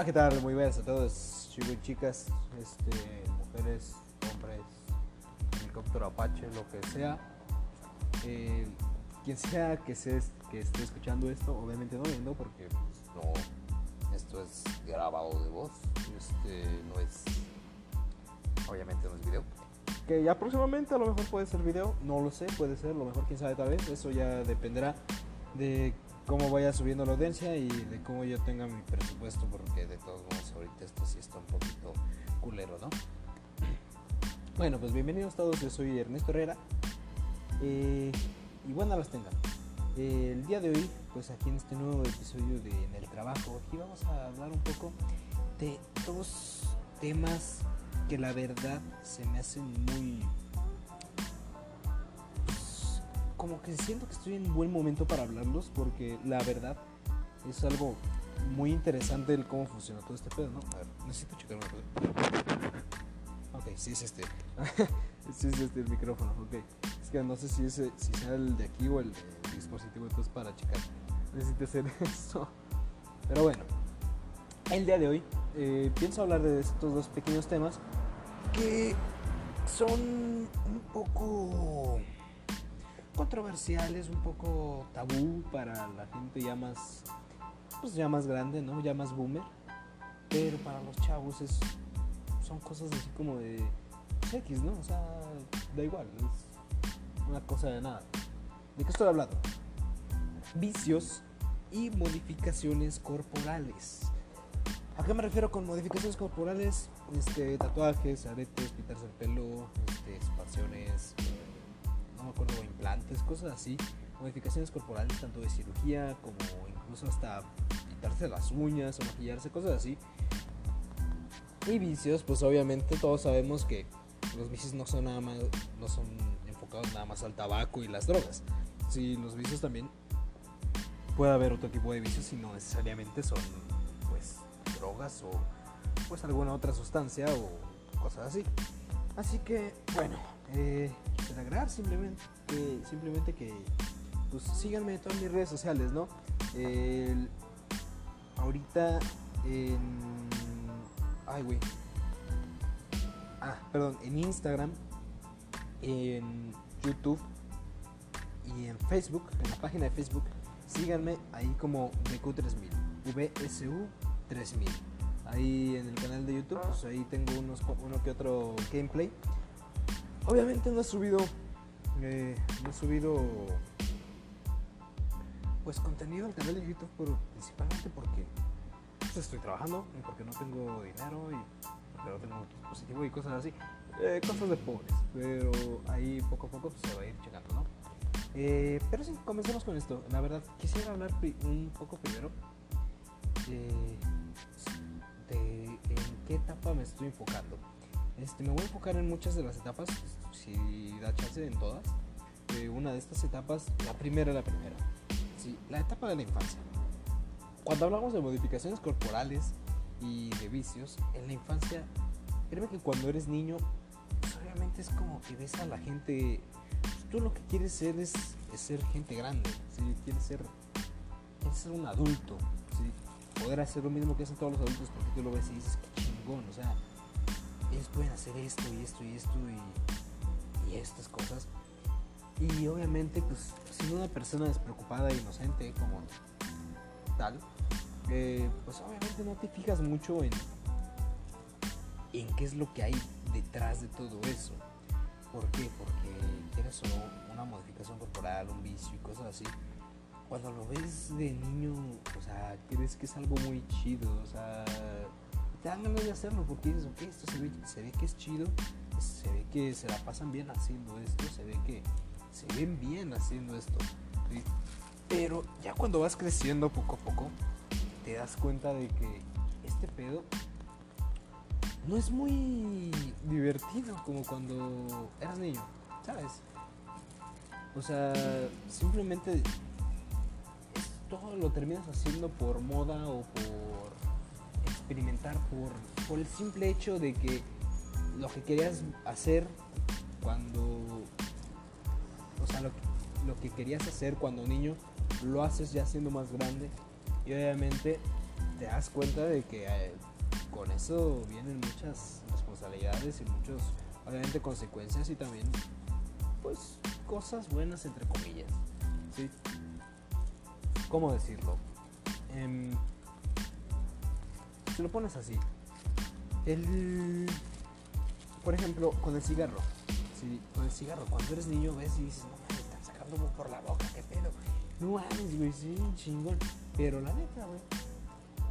Hola, ¿qué tal? Muy buenas a todos, chicos y chicas, este, mujeres, hombres, helicóptero Apache, lo que sea. Eh, quien sea que, se, que esté escuchando esto, obviamente no viendo, porque pues, no, esto es grabado de voz, este, no es, obviamente no es video. Que ya próximamente a lo mejor puede ser video, no lo sé, puede ser, lo mejor quién sabe tal vez, eso ya dependerá de cómo vaya subiendo la audiencia y de cómo yo tenga mi presupuesto, porque de todos modos ahorita esto sí está un poquito culero, ¿no? Bueno, pues bienvenidos todos, yo soy Ernesto Herrera eh, y buenas las tengan. Eh, el día de hoy, pues aquí en este nuevo episodio de En el Trabajo, aquí vamos a hablar un poco de dos temas que la verdad se me hacen muy como que siento que estoy en buen momento para hablarlos porque la verdad es algo muy interesante el cómo funciona todo este pedo, ¿no? A ver, necesito checar una cosa. Ok, sí es este. sí es este el micrófono, ok. Es que no sé si, es, sea el de aquí o el, el dispositivo, entonces para checar necesito hacer eso. Pero bueno, el día de hoy eh, pienso hablar de estos dos pequeños temas que son un poco controversiales, un poco tabú para la gente ya más, pues ya más grande, ¿no? Ya más boomer. Pero para los chavos es, son cosas así como de pues, X, ¿no? O sea, da igual, es una cosa de nada. ¿De qué estoy hablando? Vicios y modificaciones corporales. ¿A qué me refiero con modificaciones corporales? Este, tatuajes, aretes, pintarse el pelo, este, expansiones, no me acuerdo, implantes, cosas así, modificaciones corporales, tanto de cirugía como incluso hasta quitarse las uñas o maquillarse, cosas así. Y vicios, pues obviamente todos sabemos que los vicios no son nada más, no son enfocados nada más al tabaco y las drogas. Sí, los vicios también puede haber otro tipo de vicios y no necesariamente son pues drogas o pues alguna otra sustancia o cosas así. Así que bueno, eh, agregar simplemente simplemente que pues síganme en todas mis redes sociales, ¿no? Ahorita en... Ay, güey. Ah, perdón, en Instagram, en YouTube y en Facebook, en la página de Facebook, síganme ahí como VQ3000, VSU 3000. Ahí en el canal de YouTube, pues ahí tengo unos, uno que otro gameplay Obviamente no he subido. Eh, no he subido. Pues contenido al canal de YouTube, pero principalmente porque pues, estoy trabajando y porque no tengo dinero y porque no tengo dispositivo y cosas así. Eh, cosas de pobres. Pero ahí poco a poco pues, se va a ir checando, ¿no? Eh, pero sí, comencemos con esto. La verdad, quisiera hablar un poco primero de en qué etapa me estoy enfocando. Este, me voy a enfocar en muchas de las etapas, si da chance en todas. Eh, una de estas etapas, la primera, la primera. La etapa de la infancia. Cuando hablamos de modificaciones corporales y de vicios, en la infancia, créeme que cuando eres niño, pues obviamente es como que ves a la gente. Pues tú lo que quieres ser es, ser gente grande, quieres, ser, ser un adulto, poder hacer lo mismo que hacen todos los adultos porque tú lo ves y dices, qué chingón, pueden hacer esto y esto y esto y, y estas cosas. Y obviamente, pues, si una persona despreocupada e inocente como tal, eh, pues obviamente no te fijas mucho en, en qué es lo que hay detrás de todo eso. ¿Por qué? Porque tienes una modificación corporal, un vicio y cosas así. Cuando lo ves de niño, o sea, crees que es algo muy chido, o sea, dan ganas de hacerlo porque dices, ok, esto se ve, que es chido, se ve que se la pasan bien haciendo esto, se ve que se ven bien haciendo esto. Pero ya cuando vas creciendo poco a poco, te das cuenta de que este pedo no es muy divertido como cuando eras niño, ¿sabes? O sea, simplemente todo lo terminas haciendo por moda o por experimentar por, el simple hecho de que lo que querías hacer cuando, o sea, lo, que querías hacer cuando niño, lo haces ya siendo más grande y obviamente te das cuenta de que eh, con eso vienen muchas responsabilidades y muchos, obviamente, consecuencias y también, pues, cosas buenas, entre comillas. ¿Sí? ¿Cómo decirlo? Em, lo pones así, el, por ejemplo, con el cigarro. Sí, con el cigarro, cuando eres niño ves y dices, no mames, están sacando por la boca, qué pedo. No mames, güey, sí, chingón. Pero la neta, güey,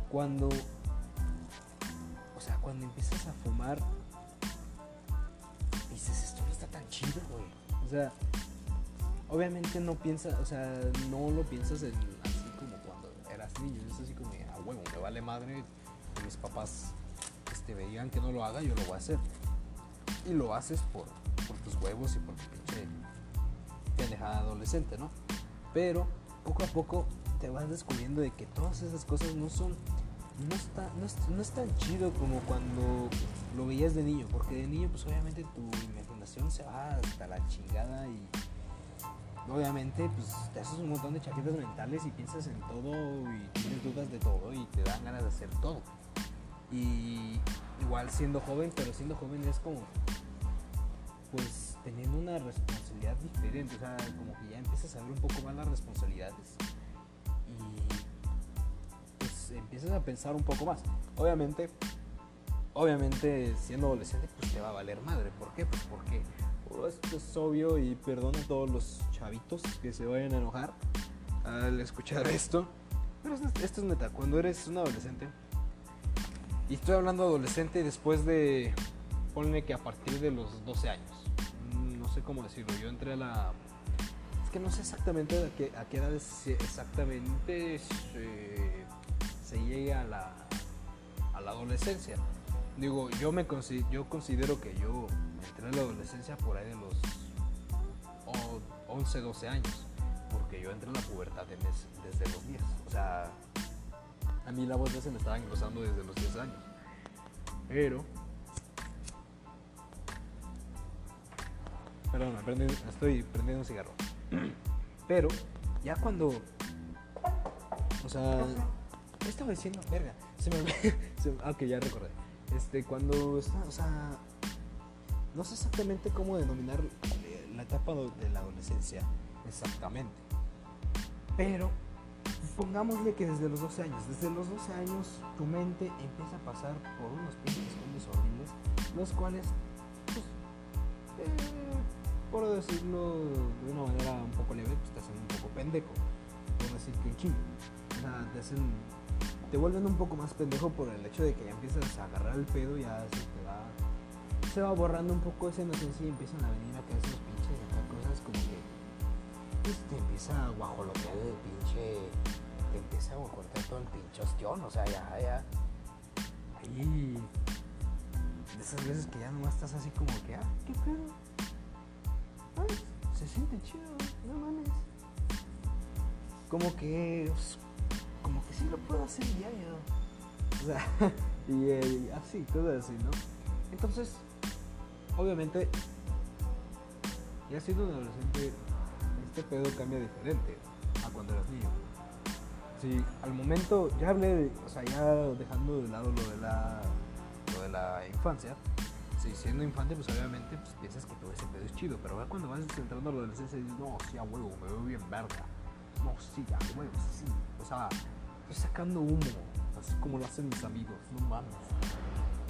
cuando, o sea, cuando empiezas a fumar, dices, esto no está tan chido, güey. O sea, obviamente no piensas, o sea, no lo piensas en, así como cuando eras niño. Es así como, ah, huevo, me vale madre mis papás este, digan que no lo haga, yo lo voy a hacer. Y lo haces por, por tus huevos y por tu pinche pendejada adolescente, ¿no? Pero poco a poco te vas descubriendo de que todas esas cosas no son no está, no es, no es tan chido como cuando lo veías de niño, porque de niño pues obviamente tu imaginación se va hasta la chingada y obviamente pues te haces un montón de chaquetas mentales y piensas en todo y tienes dudas de todo y te dan ganas de hacer todo. Y igual siendo joven, pero siendo joven es como pues teniendo una responsabilidad diferente, o sea, como que ya empiezas a ver un poco más las responsabilidades y pues empiezas a pensar un poco más. Obviamente, obviamente siendo adolescente pues te va a valer madre, ¿por qué? Pues porque oh, esto es obvio y perdón a todos los chavitos que se vayan a enojar al escuchar esto, pero esto es neta, cuando eres un adolescente y estoy hablando adolescente después de, ponle que a partir de los 12 años. No sé cómo decirlo. Yo entré a la... Es que no sé exactamente a qué, a edad exactamente se, se llega a la, a la adolescencia. Digo, yo, me yo considero que yo entré a la adolescencia por ahí de los 11, 12 años. Porque yo entré en la pubertad desde los 10. O sea, a mí la voz ya se me estaba engrosando desde los 10 años. Pero. Perdón, estoy prendiendo un cigarro. Pero, ya cuando. O sea. ¿Qué estaba diciendo? Verga. Se me. ah, ok, ya recordé. Este, cuando. O sea. No sé exactamente cómo denominar la etapa de la adolescencia. Exactamente. Pero pongámosle que desde los 12 años, desde los 12 años tu mente empieza a pasar por unos pinches cambios horribles, los cuales, pues, eh, por decirlo de una manera un poco leve, pues te hacen un poco pendejo, por decir que ching. O sea, te hacen, te vuelven un poco más pendejo por el hecho de que ya empiezas a agarrar el pedo, ya se te va, se va borrando un poco esa inocencia y empiezan a venir a caer esos pues, te empieza a guajolotear el pinche te empieza a cortar todo el pinche ostión, o sea, ya, ya. Ahí. De esas veces que ya nomás estás así como que, ah, qué pedo. Se siente chido, no mames. Como que. Pues, como que sí lo puedo hacer diario. O sea, y, y así, cosas así, ¿no? Entonces, obviamente, ya siendo un adolescente, este pedo cambia diferente a cuando eras niño. Sí, al momento, ya hablé, o sea, ya dejando de lado lo de la, lo de la infancia. Sí, siendo infante, pues obviamente pues, piensas que todo ese pedo es chido, pero cuando vas entrando a la adolescencia dices, no, sí, a huevo, me veo bien verga. No, sí, a huevo, sí. O sea, estoy sacando humo, así como lo hacen mis amigos, no mames.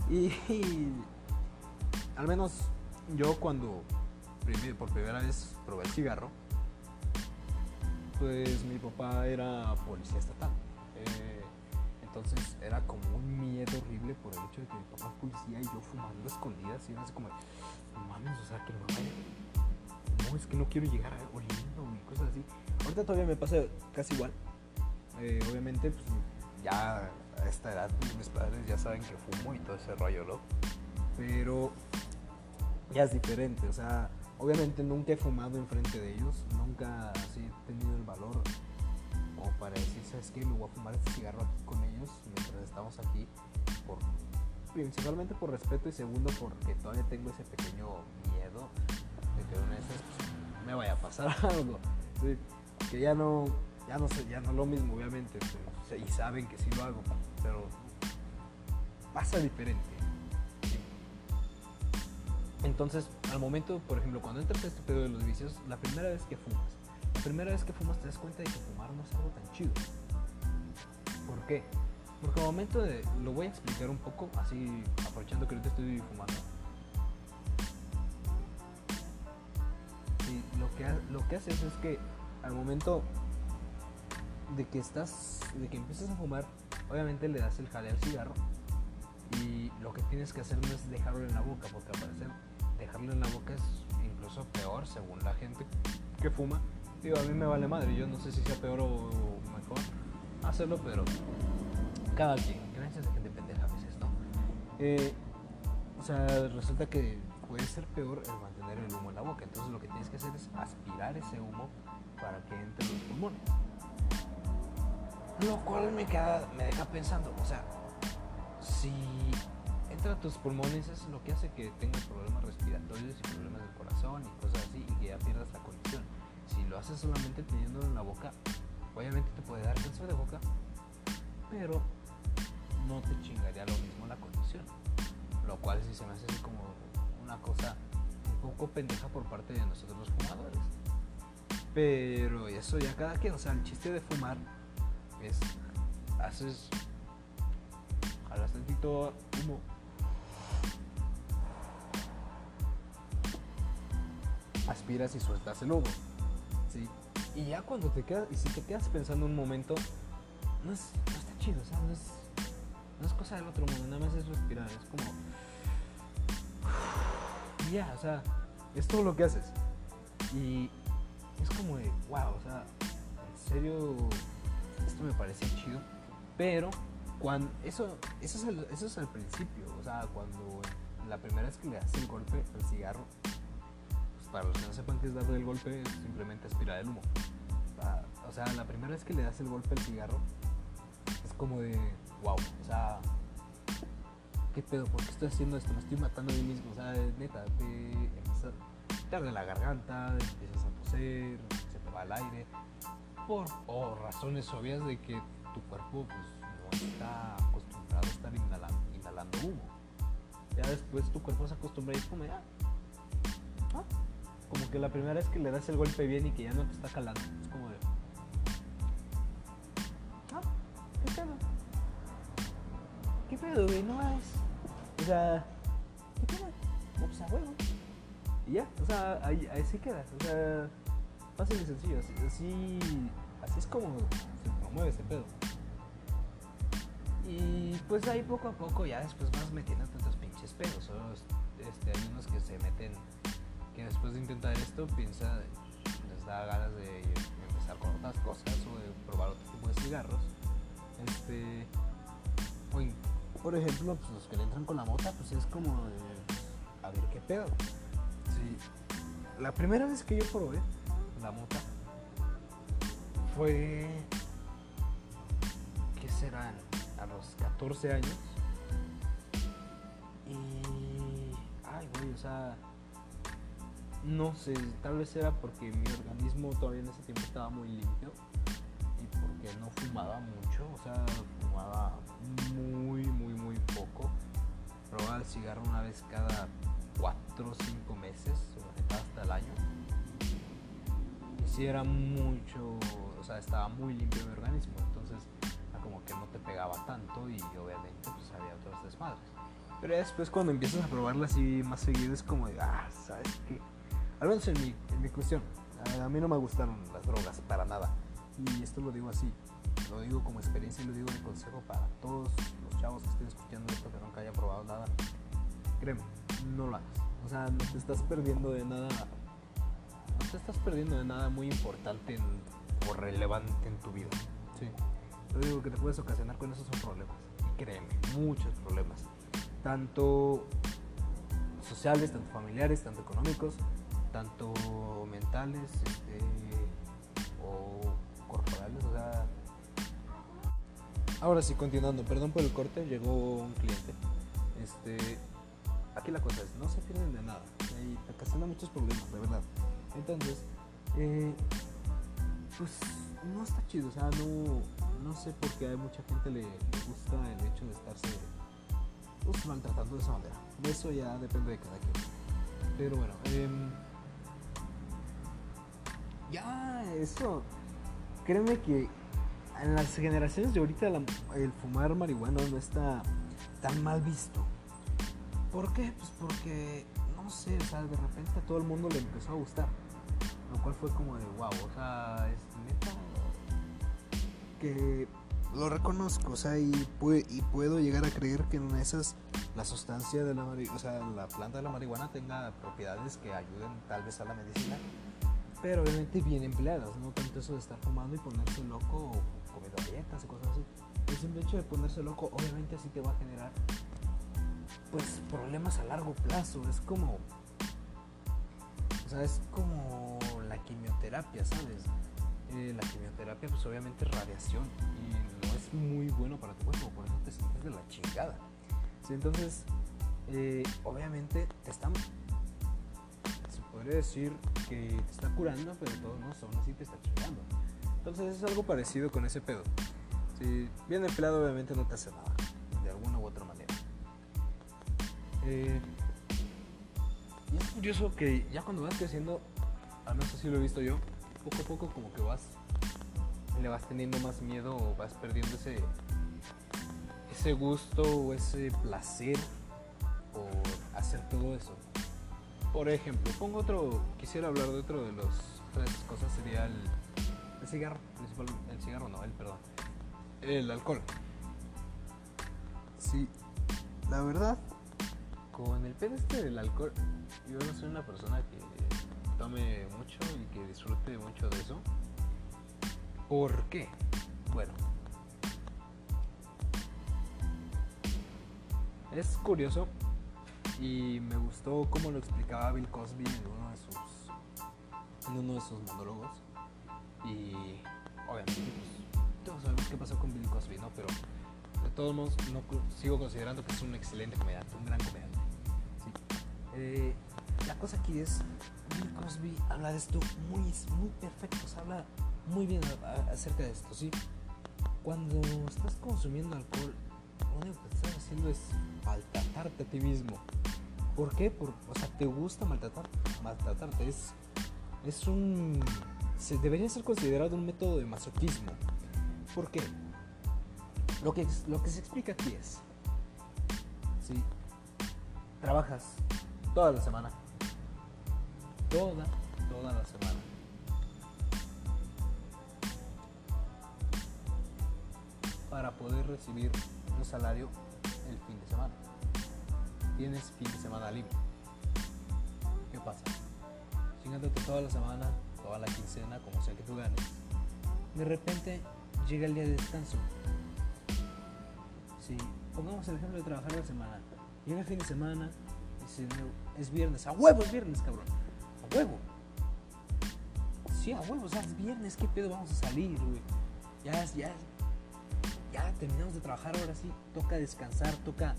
Y, al menos yo cuando por primera vez probé el cigarro, pues mi papá era policía estatal. Eh, entonces era como un miedo horrible por el hecho de que mi papá es policía y yo fumando escondidas y era así como, mames, o sea, que no vaya. No, es que no quiero llegar a oliendo y cosas así. Ahorita todavía me pasa casi igual. Eh, obviamente, pues ya a esta edad mis padres ya saben que fumo y todo ese rollo, ¿no? Pero ya es diferente, o sea, Obviamente nunca he fumado enfrente de ellos, nunca así he tenido el valor como para decir, ¿sabes qué? Me voy a fumar este cigarro aquí con ellos mientras estamos aquí, principalmente por respeto y segundo porque todavía tengo ese pequeño miedo de que una vez pues, me vaya a pasar algo. que ya no, Ya no sé, ya no lo mismo, obviamente. pero- y saben que sí lo hago, pero pasa diferente. Entonces, al momento, por ejemplo, cuando entras a este pedo de los vicios, la primera vez que fumas, la primera vez que fumas te das cuenta de que fumar no es algo tan chido. ¿Por qué? Porque al momento de, lo voy a explicar un poco, así aprovechando que ahorita estoy fumando. Lo que, lo que haces es que al momento de que estás, de que empiezas a fumar, obviamente le das el jale al cigarro y lo que tienes que hacer no es dejarlo en la boca, porque al parecer dejarlo en la boca es incluso peor según la gente que fuma. Digo, a mí me vale madre, yo no sé si sea peor o mejor hacerlo, pero cada quien, creencias de gente pendeja a veces, ¿no? Eh, o sea, resulta que puede ser peor el mantener el humo en la boca, entonces lo que tienes que hacer es aspirar ese humo para que entre en los pulmones. Lo cual me, queda, me deja pensando, o sea, si entra tus pulmones es lo que hace que tengas problemas respiratorios y problemas del corazón y cosas así y que ya pierdas la condición. Si lo haces solamente teniéndolo en la boca, obviamente te puede dar cáncer de boca, pero no te chingaría lo mismo la condición. Lo cual sí se me hace así como una cosa un poco pendeja por parte de nosotros los fumadores. Pero eso ya cada quien, o sea, el chiste de fumar es haces jalas tantito humo aspiras y sueltas el humo y ya cuando te quedas y si te quedas pensando un momento no, es, no está chido o sea no es, no es cosa del otro mundo nada más es respirar es como ya o sea es todo lo que haces. Y es como de wow o sea en serio esto me parece chido pero cuando eso eso es el, eso es al principio o sea cuando la primera vez que le das el golpe al cigarro para los que no sepan qué es darle el golpe es simplemente aspirar el humo. Ah, o sea la primera vez que le das el golpe al cigarro es como de wow o sea qué pedo por qué estoy haciendo esto me estoy matando a mí mismo. O sea neta te empieza te arde la garganta empiezas a toser se te va el aire. Por razones obvias de que tu cuerpo pues, no está acostumbrado a estar inhalando, humo. Ya después tu cuerpo se acostumbra y es como ya. Como que la primera vez que le das el golpe bien y que ya no te está calando. Es como de. Ah, ¿qué pedo? ¿Qué pedo, güey? No es. O sea, ¿qué pedo? No, pues a huevo. Y ya, o sea, ahí, ahí sí queda. O sea, fácil y sencillo. Así, así, así es como se promueve ese pedo. Y pues ahí poco a poco ya después vas metiendo tantos pinches pedos. Este, hay unos que se meten, que después de intentar esto piensa, les da ganas de empezar con otras cosas o de probar otro tipo de cigarros. Este, por ejemplo, pues los que le entran con la mota, pues es como de, a ver qué pedo. Sí. La primera vez que yo probé la mota fue, ¿qué serán? A los 14 años. Y, ay, güey, o sea, no sé, tal vez era porque mi organismo todavía en ese tiempo estaba muy limpio y porque no fumaba mucho, o sea, fumaba muy, muy, muy poco. Probaba el cigarro una vez cada 4 o 5 meses, hasta el año. Y sí era mucho, o sea, estaba muy limpio mi organismo, entonces como que no te pegaba tanto y obviamente pues había otros desmadres. Pero después cuando empiezas a probarla así más seguido es como de, ah, ¿sabes qué? Al menos en mi, en mi cuestión, a, a mí no me gustaron las drogas para nada. Y esto lo digo así, lo digo como experiencia y lo digo de consejo para todos los chavos que estén escuchando esto que nunca hayan probado nada. Créeme, no lo hagas. O sea, no te estás perdiendo de nada. No te estás perdiendo de nada muy importante en- o relevante en tu vida. Sí. Lo único que te puedes ocasionar con eso son problemas. Y créeme, muchos problemas. Tanto sociales, tanto familiares, tanto económicos, tanto mentales este, o corporales. O sea. Ahora sí, continuando, perdón por el corte, llegó un cliente. Este, aquí la cosa es, no se pierden de nada. Y te ocasionan muchos problemas, de verdad. Entonces, eh, pues no está chido, o sea, no, no sé por qué a mucha gente le, le gusta el hecho de estarse pues, maltratando de esa manera. Eso ya depende de cada quien. Pero bueno, em, ya eso, créeme que en las generaciones de ahorita el fumar marihuana no está tan mal visto. ¿Por qué? Pues porque, no sé, o sea, de repente a todo el mundo le empezó a gustar. Lo cual fue como de wow, o sea, es neta que lo reconozco, o sea, y, pue- y puedo llegar a creer que en esas la sustancia de la o sea, la planta de la marihuana tenga propiedades que ayuden tal vez a la medicina, pero obviamente bien empleadas, no tanto eso de estar fumando y ponerse loco o comiendo galletas y cosas así. El simple hecho de ponerse loco obviamente así te va a generar pues problemas a largo plazo, es como o sea, es como la quimioterapia, ¿sabes? Eh, la quimioterapia pues obviamente es radiación y no es muy bueno para tu cuerpo, por eso te sientes de la chingada. Entonces, eh, obviamente te están, podría decir que te está curando, pero de todos modos aún así te está chingando. Entonces es algo parecido con ese pedo. Si bien empleado obviamente no te hace nada, de alguna u otra manera. Eh, es curioso que ya cuando vas creciendo, al menos así lo he visto yo, poco a poco como que vas, le vas teniendo más miedo o vas perdiendo ese gusto o ese placer por hacer todo eso. Por ejemplo, pongo otro, quisiera hablar de otro de otras cosas, sería el, el cigarro, principalmente, el cigarro no, el perdón, el alcohol. Sí, la verdad, con el pedo este del alcohol, yo no soy una persona que tome mucho y que disfrute mucho de eso. ¿Por qué? Bueno. Es curioso y me gustó cómo lo explicaba Bill Cosby en uno de sus, en uno de sus monólogos. Y obviamente, pues, todos sabemos qué pasó con Bill Cosby, ¿no? Pero de todos modos, sigo considerando que es un excelente comediante, un gran comediante. Eh, la cosa aquí es, Bill Cosby habla de esto muy, muy perfecto, o habla muy bien acerca de esto, ¿sí? Cuando estás consumiendo alcohol, lo único que estás haciendo es maltratarte a ti mismo. ¿Por qué? Por, o sea, te gusta maltratar, maltratarte. Es, es un... Debería ser considerado un método de masoquismo. ¿Por qué? Lo que, lo que se explica aquí es... Si trabajas toda la semana, toda, toda la semana, para poder recibir un salario el fin de semana. Tienes fin de semana libre. ¿Qué pasa? Chingándote toda la semana, toda la quincena, como sea que tú ganes, de repente llega el día de descanso. Si pongamos el ejemplo de trabajar la semana, llega el fin de semana, es viernes, a huevo es viernes, cabrón, a huevo. Sí, a huevo, o sea, es viernes, ¿qué pedo vamos a salir, güey? Ya, es- ya terminamos de trabajar, ahora sí, toca descansar, toca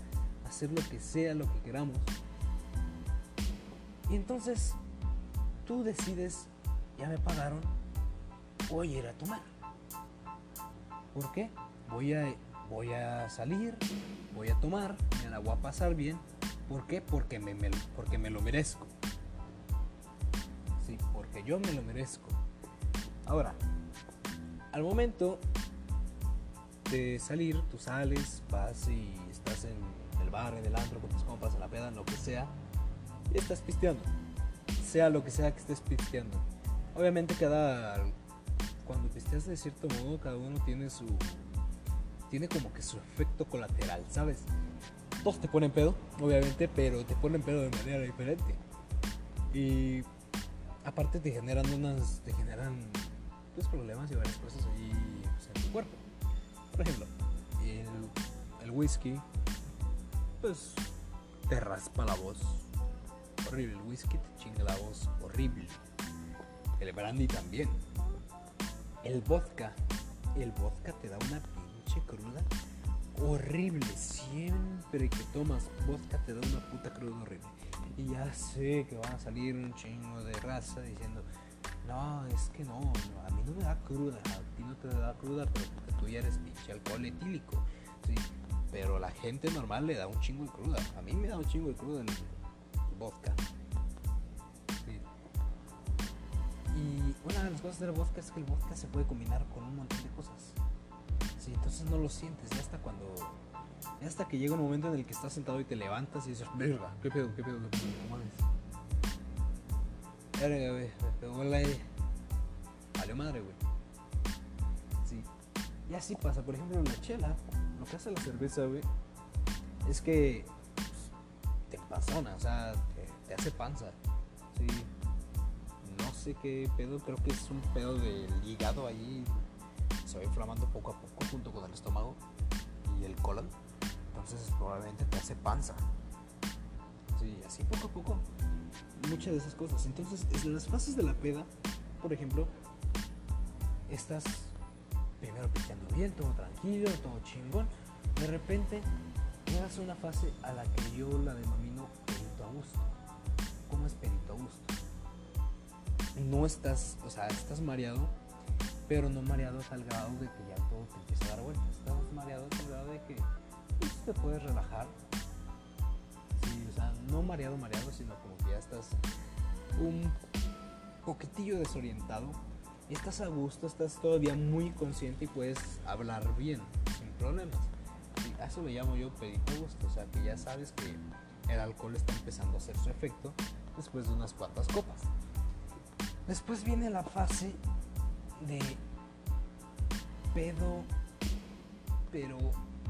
hacer lo que sea, lo que queramos. Y entonces tú decides, ya me pagaron, voy a ir a tomar. ¿Por qué? Voy a, voy a salir, voy a tomar, me la voy a pasar bien. ¿Por qué? Porque me, me- porque me lo merezco. Sí, porque yo me lo merezco. Ahora, al momento de salir, tú sales, vas y estás en el bar, en el antro, con tus compas, en la peda, en lo que sea, y estás pisteando. Sea lo que sea que estés pisteando. Obviamente cada... Cuando pisteas de cierto modo, cada uno tiene su... Tiene como que su efecto colateral, ¿sabes? Todos te ponen pedo, obviamente, pero te ponen pedo de manera diferente. Y aparte te generan unas... Te generan pues, problemas y varias cosas ahí pues, en tu cuerpo. Por ejemplo, el, whisky, pues te raspa la voz. Horrible, el whisky te chinga la voz, horrible. El brandy también. El vodka, el vodka te da una pinche cruda horrible. Siempre que tomas vodka te da una puta cruda horrible. Y ya sé que van a salir un chingo de raza diciendo, no, es que no, a mí no me da cruda, a ti no te da cruda, pero porque tú ya eres pinche alcohol etílico, ¿sí? Pero la gente normal le da un chingo de cruda. A mí me da un chingo de cruda el vodka. Y una de las cosas del vodka es que el vodka se puede combinar con un montón de cosas. Sí, entonces no lo sientes, ya hasta cuando. Hasta que llega un momento en el que estás sentado y te levantas y dices, verga, ¿qué pedo, qué pedo, qué pedo? Mames. Verga, me pegó aire. Valió madre, güey. Sí. Y así pasa, por ejemplo, en la chela, lo que hace la cerveza, güey, es que pues, te pasona, o sea, te, te hace panza. Sí. No sé qué pedo, creo que es un pedo del hígado ahí. Se va inflamando poco a poco junto con el estómago y el colon. Entonces probablemente te hace panza. Sí, así poco a poco. Muchas de esas cosas. Entonces, en las fases de la peda, por ejemplo, estás primero pisteando bien, todo tranquilo, todo chingón. De repente llegas a una fase a la que yo la denomino perito a gusto. ¿Cómo es perito a gusto? No estás, o sea, estás mareado, pero no mareado a tal grado de que ya todo te empieza a dar vueltas. Estás mareado a tal grado de que pues, te puedes relajar. O sea, no mareado, mareado, sino como que ya estás un poquitillo desorientado. Estás a gusto, estás todavía muy consciente y puedes hablar bien, sin problemas. A eso le llamo yo perito a gusto, o sea, que ya sabes que el alcohol está empezando a hacer su efecto después de unas cuantas copas. Después viene la fase de pedo, pero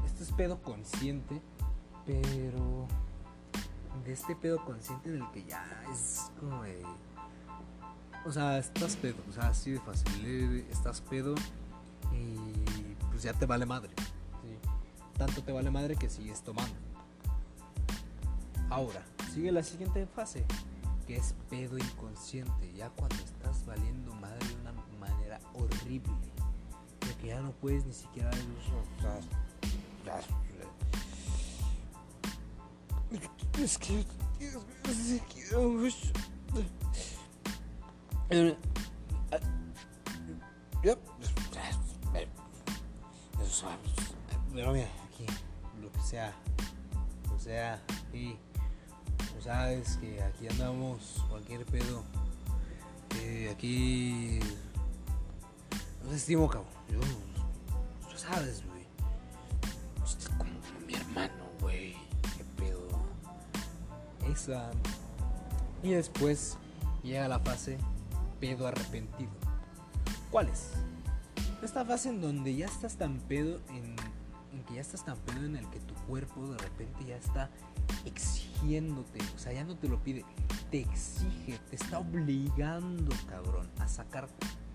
esto es pedo consciente, pero de este pedo consciente en el que ya es como de... O sea, estás pedo, o sea, así de fácil, eh, estás pedo y pues ya te vale madre. ¿sí? Tanto te vale madre que sigues tomando. Ahora, sigue la siguiente fase, que es pedo inconsciente, ya cuando estás valiendo madre de una manera horrible, de que ya no puedes ni siquiera sea, ya- es que es que eh, ah, eso, pero mira, aquí, lo que sea, o sea, y tú sabes que aquí andamos, cualquier pedo, eh, aquí, no estimo, cabrón, yo, tú sabes, güey, y después llega la fase pedo arrepentido, ¿cuál es? Esta fase en donde ya estás tan pedo en, en que ya estás tan pedo en el que tu cuerpo de repente ya está exigiéndote, o sea, ya no te lo pide, te exige, te está obligando, cabrón, a sacar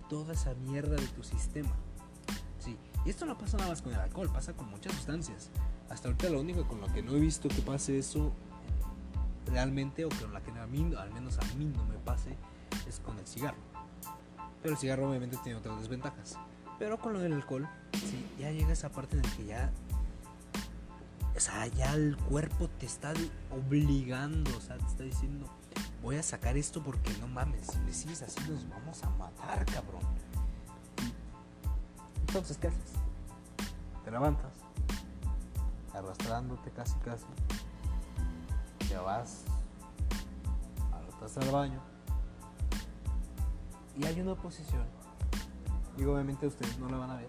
toda esa mierda de tu sistema. Sí, y esto no pasa nada más con el alcohol, pasa con muchas sustancias. Hasta ahorita lo único con lo que no he visto que pase eso realmente, o con la que a mí, al menos a mí no me pase, es con el cigarro. Pero el cigarro obviamente tiene otras desventajas. Pero con lo del alcohol, sí, ya llega esa parte en la que ya. O sea, ya el cuerpo te está obligando, o sea, te está diciendo, voy a sacar esto porque no mames, si me sigues así nos vamos a matar, cabrón. Entonces, ¿qué haces? Te levantas, arrastrándote casi casi, te vas a la baño y hay una posición y obviamente ustedes no la van a ver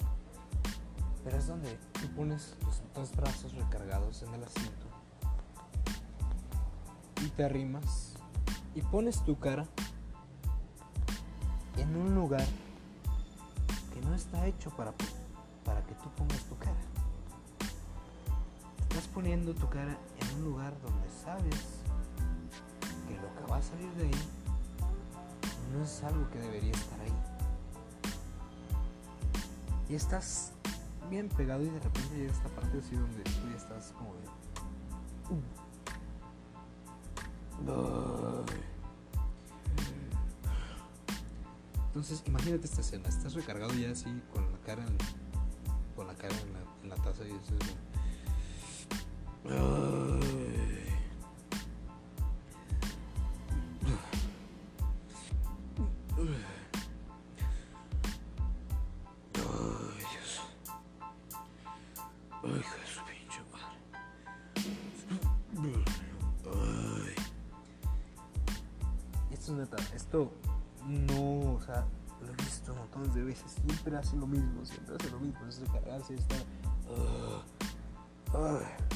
pero es donde tú pones los dos brazos recargados en el asiento y te arrimas y pones tu cara en un lugar que no está hecho para, para que tú pongas tu cara. Estás poniendo tu cara un lugar donde sabes que lo que va a salir de ahí no es algo que debería estar ahí. Y estás bien pegado y de repente llega esta parte así donde tú ya estás como de... Ay. Entonces imagínate esta escena, estás recargado ya así con la cara en, con la cara en la, taza y esto es neta, esto no, o sea, lo he visto montones de veces, siempre hace lo mismo, siempre hace lo mismo, es recargarse, estar... Uh, uh.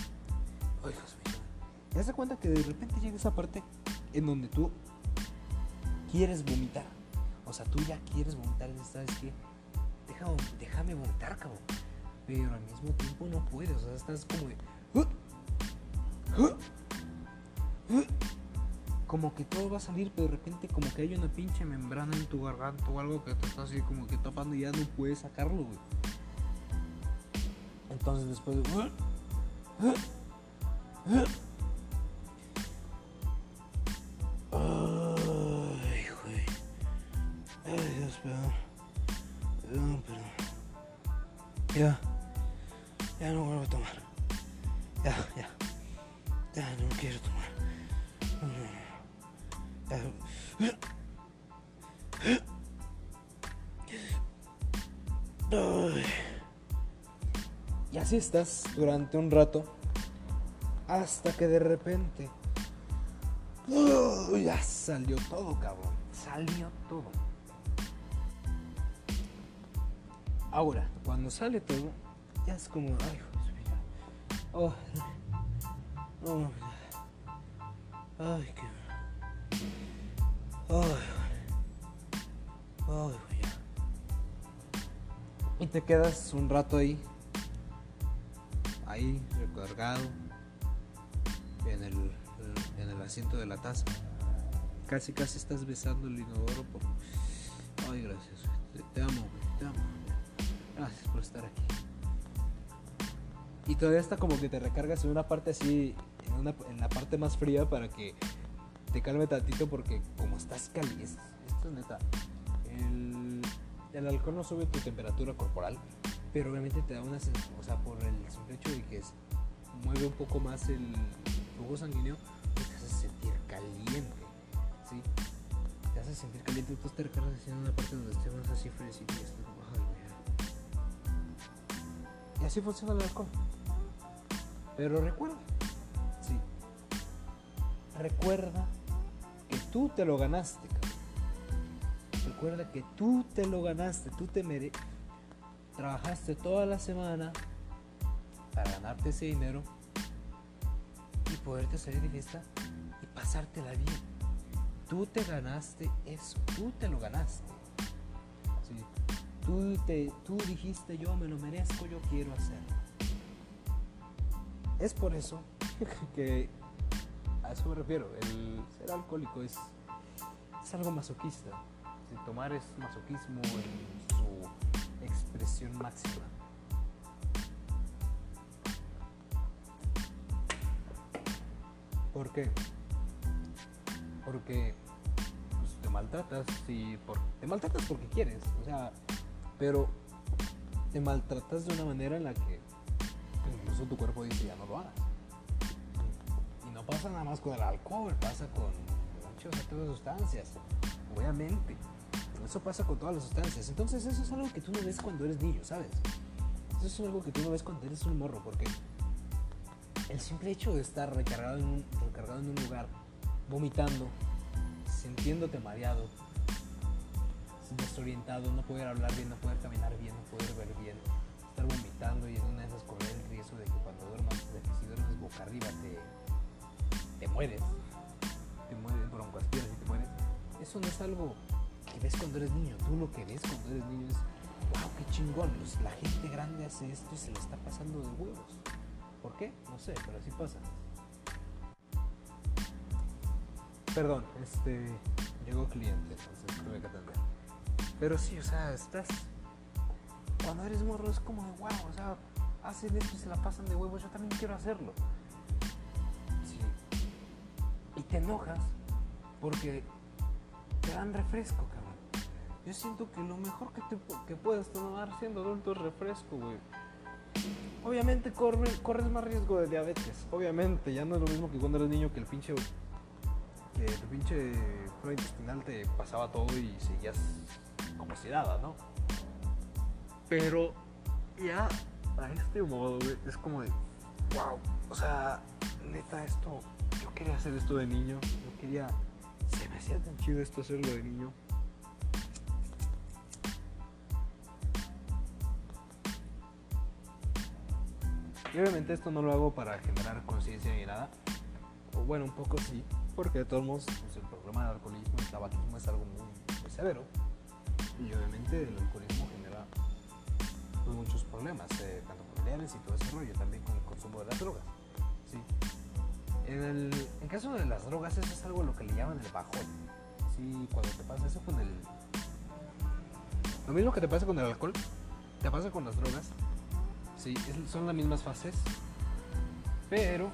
Haz de cuenta que de repente llega esa parte en donde tú quieres vomitar. O sea, tú ya quieres vomitar sabes que déjame, déjame vomitar, cabrón. Pero al mismo tiempo no puedes, o sea, estás como de... Como que todo va a salir, pero de repente como que hay una pinche membrana en tu garganta o algo que te está así como que tapando y ya no puedes sacarlo, güey. Entonces después de... así estás durante un rato. Hasta que de repente. ¡uh! ya salió todo, cabrón. Salió todo. Ahora, cuando sale todo, ya es como. Ay, oh, oh, ay, qué. Ay, ay, ya. Y te quedas un rato ahí, ahí recargado en el, en el asiento de la taza. Casi, casi estás besando el inodoro. Ay, gracias. Te, te amo, te amo. Gracias por estar aquí. Y todavía está como que te recargas en una parte así, en, una, en la parte más fría para que te calme tantito porque como estás caliente, esto es neta, el alcohol no sube tu temperatura corporal, pero obviamente te da una sensación, o sea, por el simple hecho de que mueve un poco más el flujo sanguíneo, pues te hace sentir caliente, ¿sí? Te hace sentir caliente, entonces te recargas en una parte donde estés más así fresito y. Y así funciona el alcohol. Pero recuerda, sí, recuerda que tú te lo ganaste, cabrón. Recuerda que tú te lo ganaste, tú te mere trabajaste toda la semana para ganarte ese dinero y poderte salir de fiesta y pasártela bien. Tú te ganaste eso, tú te lo ganaste. Sí. Tú, te, tú dijiste yo me lo merezco, yo quiero hacerlo. Es por eso que a eso me refiero. El ser alcohólico es, es algo masoquista. Si tomar es masoquismo su máxima. ¿Por qué? Porque pues, te maltratas y por, te maltratas porque quieres, o sea, pero te maltratas de una manera en la que incluso tu cuerpo dice ya no lo hagas. Y no pasa nada más con el alcohol, pasa con muchas otras sustancias, obviamente. Eso pasa con todas las sustancias. Entonces eso es algo que tú no ves cuando eres niño, ¿sabes? Eso es algo que tú no ves cuando eres un morro, porque el simple hecho de estar recargado en un, recargado en un lugar, vomitando, sintiéndote mareado, desorientado, no poder hablar bien, no poder caminar bien, no poder ver bien, estar vomitando y en una de esas correr el riesgo de que cuando duermas, de que si duermes boca arriba te, te mueres, te mueres, broncoaspiras y te mueres. Eso no es algo que ves cuando eres niño, tú lo que ves cuando eres niño es, wow, qué chingón, pues, la gente grande hace esto y se le está pasando de huevos. ¿Por qué? No sé, pero así pasa. Perdón, este llegó cliente, entonces tuve que atender. Pero sí, o sea, estás. Cuando eres morro es como de wow, o sea, hacen esto y se la pasan de huevos, yo también quiero hacerlo. Sí. Y te enojas porque te dan refresco, cabrón. Yo siento que lo mejor que, te, que puedes tomar siendo adulto es refresco, güey. Obviamente corre, corres más riesgo de diabetes. Obviamente, ya no es lo mismo que cuando eres niño que el pinche. que tu pinche flora intestinal te pasaba todo y seguías como si nada, ¿no? Pero ya a este modo, güey, es como de. wow. O sea, neta, esto. Yo quería hacer esto de niño. Yo quería. Se me parecía tan chido esto hacerlo de niño. Y obviamente esto no lo hago para generar conciencia ni nada. O bueno, un poco sí, porque de todos modos pues, el problema del alcoholismo el tabaquismo es algo muy, severo. Y obviamente el alcoholismo genera pues, muchos problemas, eh, tanto familiares y todo ese rollo, también con el consumo de las drogas. ¿sí? En, el, caso de las drogas, eso es algo lo que le llaman el bajón. ¿sí? Cuando te pasa eso con el... Lo mismo que te pasa con el alcohol, te pasa con las drogas. Sí, son las mismas fases, pero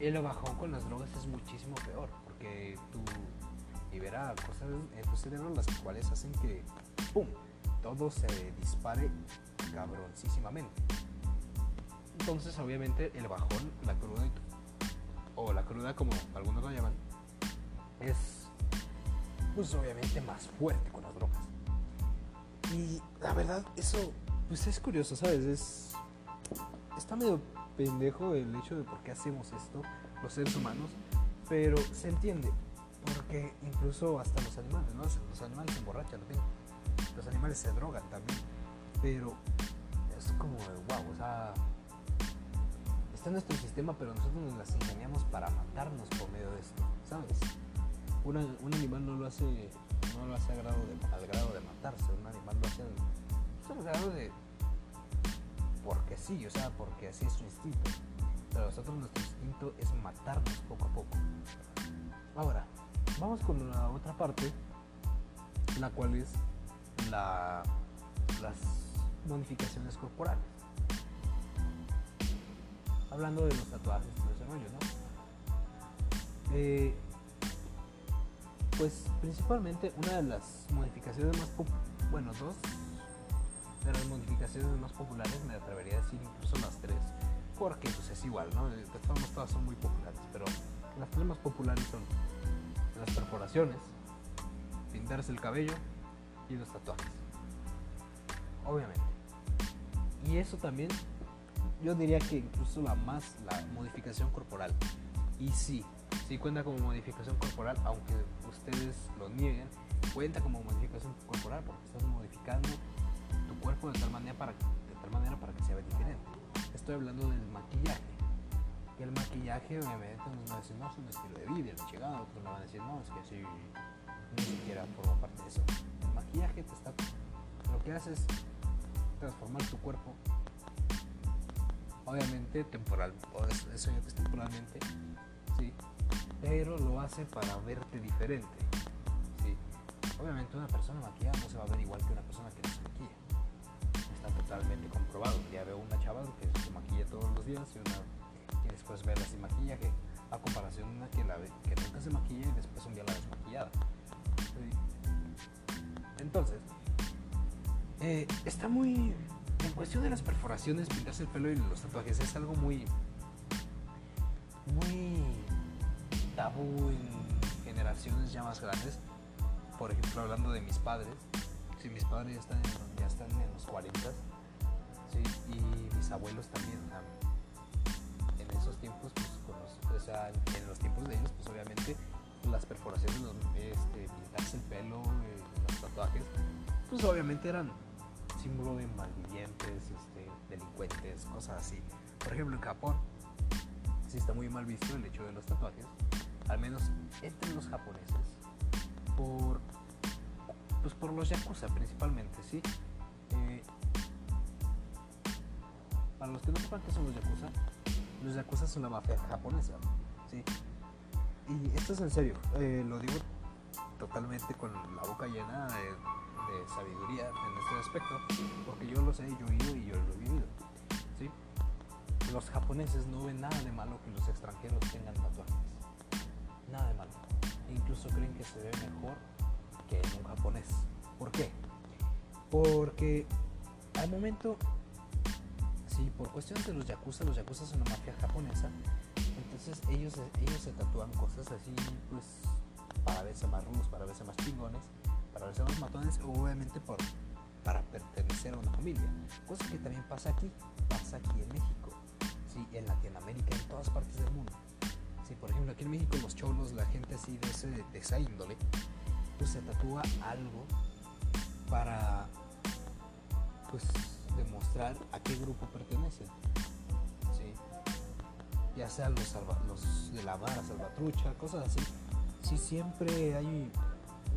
el bajón con las drogas es muchísimo peor, porque tú libera cosas en tu cerebro las cuales hacen que, ¡pum!, todo se dispare cabroncísimamente. Entonces, obviamente, el bajón, la cruda, o la cruda como algunos lo llaman, es, pues obviamente, más fuerte con las drogas. Y la verdad, eso, pues es curioso, ¿sabes? Es, está medio pendejo el hecho de por qué hacemos esto, los seres humanos, pero se entiende, porque incluso hasta los animales, ¿no? Los animales se emborrachan, los animales se drogan también, pero es como, wow, o sea, está en nuestro sistema, pero nosotros nos las ingeniamos para matarnos por medio de esto, ¿sabes? Una- un animal no lo hace, no lo hace a grado de- al grado de matarse, un animal lo hace pues, al grado de porque sí, o sea, porque así es su instinto. Pero nosotros nuestro instinto es matarnos poco a poco. Ahora, vamos con la otra parte, la cual es la, las modificaciones corporales. Hablando de los tatuajes y ese rollo, ¿no? Eh, pues principalmente una de las modificaciones más bueno, dos de las modificaciones más populares, me atrevería a decir incluso las tres, porque pues es igual, ¿no? Todas son muy populares, pero las tres más populares son las perforaciones, pintarse el cabello y los tatuajes. Obviamente. Y eso también, yo diría que incluso la más, la modificación corporal. Y sí, sí cuenta como modificación corporal, aunque ustedes lo nieguen, cuenta como modificación corporal porque estás modificando cuerpo de tal manera para, de tal manera para que se vea diferente. Estoy hablando del maquillaje. El maquillaje obviamente nos va a decir, no, es un estilo de vida, la llegada, otros me van a decir, no, es que sí, ni siquiera forma parte de eso. El maquillaje te está, lo que hace es transformar tu cuerpo, obviamente temporal, eso ya es temporalmente, sí, pero lo hace para verte diferente, sí. Obviamente una persona maquillada no se va a ver igual que una persona que no se maquilla. Totalmente comprobado. Ya veo una chava que se maquilla todos los días y una y después verla sin maquillaje, a comparación de una que, nunca se maquilla y después un día la ves maquillada. Sí. Entonces, eh, está muy... En cuestión de las perforaciones, pintarse el pelo y los tatuajes es algo muy... Muy tabú en generaciones ya más grandes. Por ejemplo, hablando de mis padres. Si mis padres ya están ya están en los 40 sí, y mis abuelos también. sea, en esos tiempos, pues, o sea, en los tiempos de ellos, pues obviamente las perforaciones, los- este, pintarse el pelo, eh, los tatuajes, pues obviamente eran símbolo de malvivientes, este, delincuentes, cosas así. Por ejemplo, en Japón, sí está muy mal visto el hecho de los tatuajes, al menos entre los japoneses, por, pues por los yakuza principalmente, ¿sí? Los que no sepan qué son los yakuza, los yakuza son la mafia japonesa, ¿sí? Y esto es en serio, eh, lo digo totalmente con la boca llena de, de sabiduría en este aspecto, porque yo lo sé, yo he ido y yo lo he vivido, ¿sí? Los japoneses no ven nada de malo que los extranjeros tengan tatuajes, nada de malo, incluso creen que se ve mejor que en un japonés. ¿Por qué? Porque al momento Sí, por cuestiones de los yakuza, los yakuza son una mafia japonesa, entonces ellos, ellos se tatúan cosas así, pues, para verse más rudos, para verse más chingones, para verse más matones, obviamente por, para pertenecer a una familia. Cosa que también pasa aquí, pasa aquí en México, sí, en Latinoamérica, en todas partes del mundo. Sí, por ejemplo, aquí en México los cholos, la gente así de, ese, de esa índole, pues se tatúa algo para pues demostrar a qué grupo pertenece. ¿sí? Ya sean los, salva, los de la vara, salvatrucha, cosas así. Si siempre hay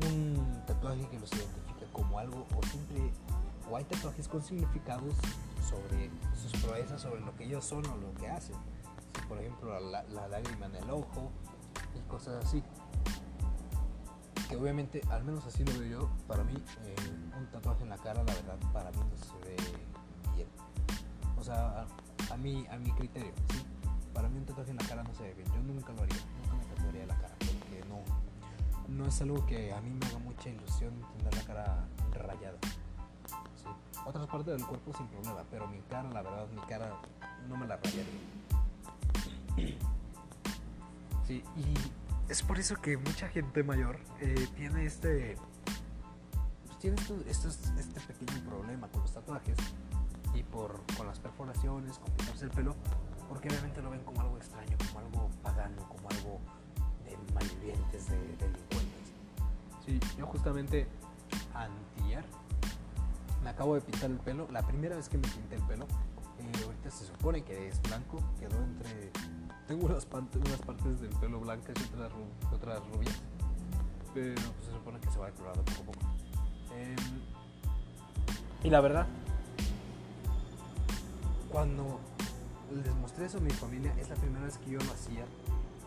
un tatuaje que los identifica como algo, o siempre, o hay tatuajes con significados sobre sus proezas, sobre lo que ellos son o lo que hacen. por ejemplo, la, la lágrima en el ojo y cosas así que obviamente, al menos así lo veo yo, para mí eh, un tatuaje en la cara, la verdad, para mí no se ve bien. O sea, a, mí, a mi criterio, ¿sí? Para mí un tatuaje en la cara no se ve bien. Yo nunca lo haría, nunca me tatuaría la cara, porque no, no es algo que a mí me haga mucha ilusión tener la cara rayada. Otras partes del cuerpo sin problema, pero mi cara, la verdad, mi cara no me la rayaría. Sí, y es por eso que mucha gente mayor eh, tiene este pues tiene esto, este pequeño problema con los tatuajes y por con las perforaciones, con pintarse el pelo, porque obviamente lo ven como algo extraño, como algo pagano, como algo de malvivientes, de, delincuentes. Sí, yo justamente antier me acabo de pintar el pelo, la primera vez que me pinté el pelo, eh, ahorita se supone que es blanco, quedó entre tengo unas, partes del pelo blancas y otras, otras rubias. Pero pues, se supone que se va decolorando poco a poco. Em, y la verdad, cuando les mostré eso a mi familia, es la primera vez que yo lo hacía.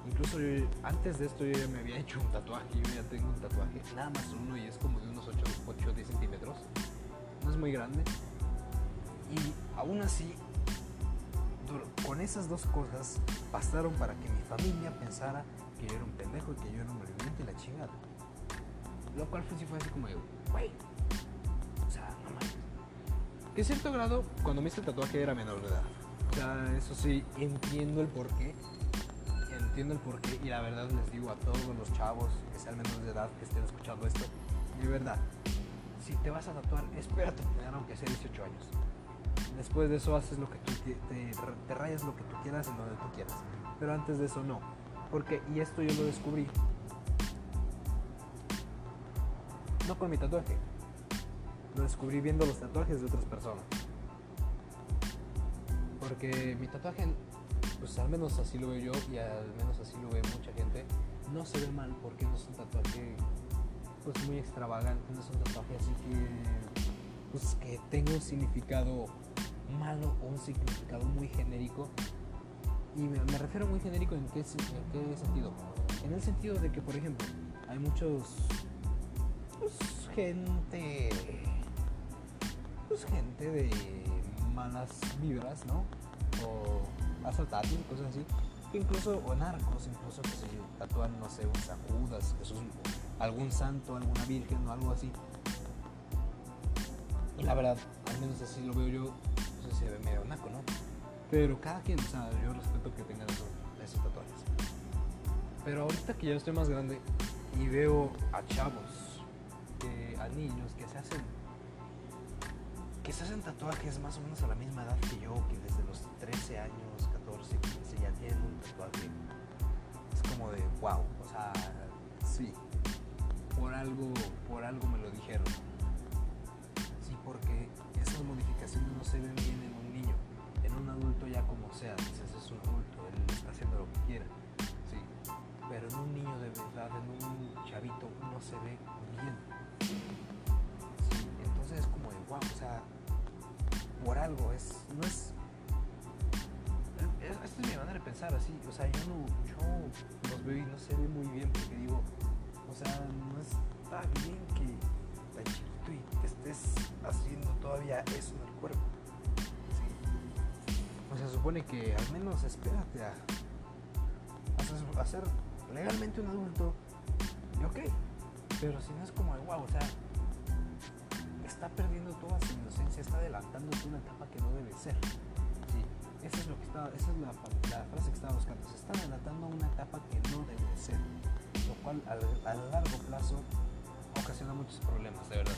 Incluso antes de esto yo ya me había hecho un tatuaje, yo ya tengo un tatuaje, nada más uno y es como de unos 8 o 10 centímetros. No es muy grande. Y aún así con esas dos cosas bastaron para que mi familia pensara que yo era un pendejo y que yo era un malviviente y la chingada. Lo cual fue, sí fue así como de, güey, o sea, no mames. Que cierto grado, cuando me hice el tatuaje era menor de edad. O sea, eso sí, entiendo el porqué. Entiendo el porqué y la verdad les digo a todos los chavos que sean menores de edad que estén escuchando esto, de verdad, si te vas a tatuar, espérate tener aunque sea 18 años Después de eso haces lo que tú te, te rayas lo que tú quieras en donde tú quieras. Pero antes de eso no. Porque, y esto yo lo descubrí. No con mi tatuaje. Lo descubrí viendo los tatuajes de otras personas. Porque mi tatuaje, pues al menos así lo veo yo y al menos así lo ve mucha gente, no se ve mal porque no es un tatuaje pues muy extravagante, no es un tatuaje así que pues que tenga un significado malo o un significado muy genérico. Y me, refiero muy genérico en qué, en qué sentido. En el sentido de que, por ejemplo, hay muchos... Pues, gente... Pues gente de malas vibras, ¿no? O asaltantes, cosas así. Que incluso, o narcos, incluso que se tatúan, no sé, un sacudas, algún santo, alguna virgen o algo así. Y la verdad, al menos así lo veo yo, se ve medio naco, ¿no? Pero cada quien, o yo respeto que tengan esos, tatuajes. Pero ahorita que ya estoy más grande y veo a chavos, a niños que se hacen que se hacen tatuajes más o menos a la misma edad que yo, que desde los 13 años, 14, 15 ya tienen un tatuaje. Es como de wow, o sea, sí. Por algo, por algo me lo dijeron. Porque esas modificaciones no se ven bien en un niño. En un adulto ya como sea, dices es un adulto, él haciendo lo que quiere. Sí. Pero en un niño de verdad, en un chavito, no se ve bien. Entonces es como de wow, o sea, por algo, es, no es esta es mi manera de pensar así, o sea, yo no, yo los veo y no se ve muy bien porque digo, o sea, no está bien que tan y que estés haciendo todavía eso en el cuerpo. O sea, se supone que al menos espérate a, a, ser legalmente un adulto. Y ok, pero si no es como de wow, o sea, está perdiendo toda su inocencia, está adelantando una etapa que no debe ser. Sí, esa es, lo que está, esa es la, la, frase que estaba buscando. Se está adelantando una etapa que no debe ser, lo cual a, a largo plazo ocasiona muchos problemas, de verdad.